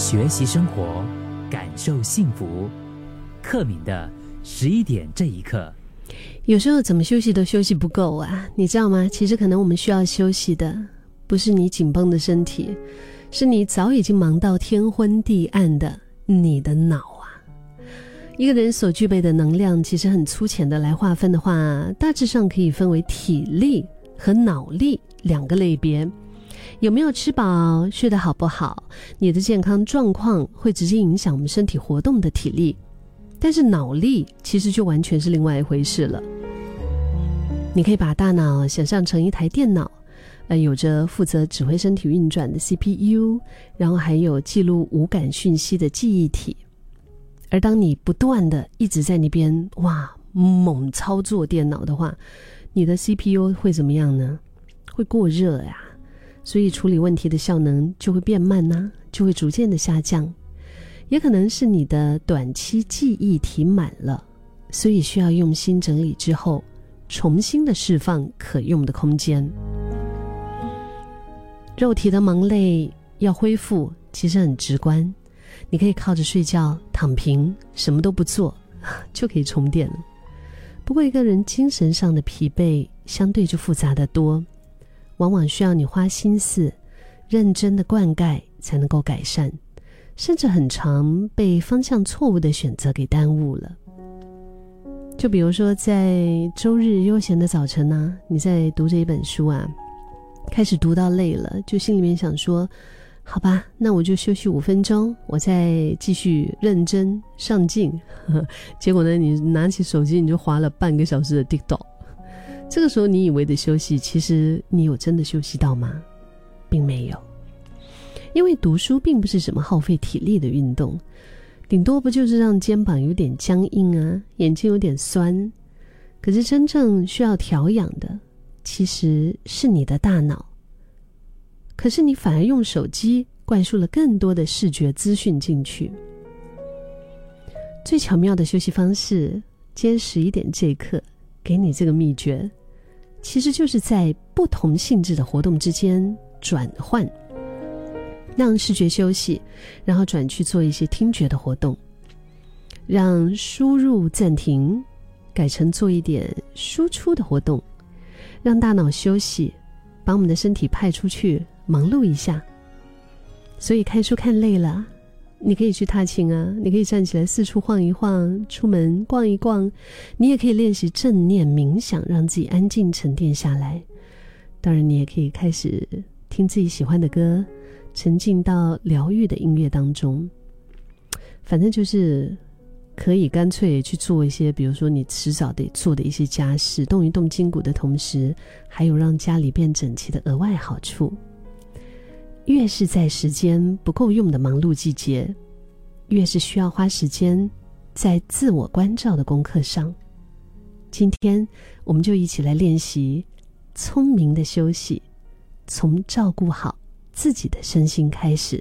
学习生活，感受幸福。克敏的十一点这一刻，有时候怎么休息都休息不够啊，你知道吗？其实可能我们需要休息的，不是你紧绷的身体，是你早已经忙到天昏地暗的你的脑啊。一个人所具备的能量，其实很粗浅的来划分的话，大致上可以分为体力和脑力两个类别。有没有吃饱、睡得好不好？你的健康状况会直接影响我们身体活动的体力，但是脑力其实就完全是另外一回事了。你可以把大脑想象成一台电脑，呃，有着负责指挥身体运转的 CPU，然后还有记录无感讯息的记忆体。而当你不断的一直在那边哇猛操作电脑的话，你的 CPU 会怎么样呢？会过热呀。所以处理问题的效能就会变慢呐，就会逐渐的下降，也可能是你的短期记忆体满了，所以需要用心整理之后，重新的释放可用的空间。肉体的忙累要恢复，其实很直观，你可以靠着睡觉、躺平，什么都不做，就可以充电了。不过一个人精神上的疲惫，相对就复杂的多。往往需要你花心思、认真的灌溉才能够改善，甚至很长被方向错误的选择给耽误了。就比如说，在周日悠闲的早晨呢，你在读这一本书啊，开始读到累了，就心里面想说：“好吧，那我就休息五分钟，我再继续认真上进。”结果呢，你拿起手机，你就划了半个小时的 TikTok。这个时候，你以为的休息，其实你有真的休息到吗？并没有，因为读书并不是什么耗费体力的运动，顶多不就是让肩膀有点僵硬啊，眼睛有点酸。可是真正需要调养的，其实是你的大脑。可是你反而用手机灌输了更多的视觉资讯进去。最巧妙的休息方式，坚持一点这一刻，给你这个秘诀。其实就是在不同性质的活动之间转换，让视觉休息，然后转去做一些听觉的活动，让输入暂停，改成做一点输出的活动，让大脑休息，把我们的身体派出去忙碌一下。所以看书看累了。你可以去踏青啊，你可以站起来四处晃一晃，出门逛一逛，你也可以练习正念冥想，让自己安静沉淀下来。当然，你也可以开始听自己喜欢的歌，沉浸到疗愈的音乐当中。反正就是可以干脆去做一些，比如说你迟早得做的一些家事，动一动筋骨的同时，还有让家里变整齐的额外好处。越是在时间不够用的忙碌季节，越是需要花时间在自我关照的功课上。今天，我们就一起来练习聪明的休息，从照顾好自己的身心开始。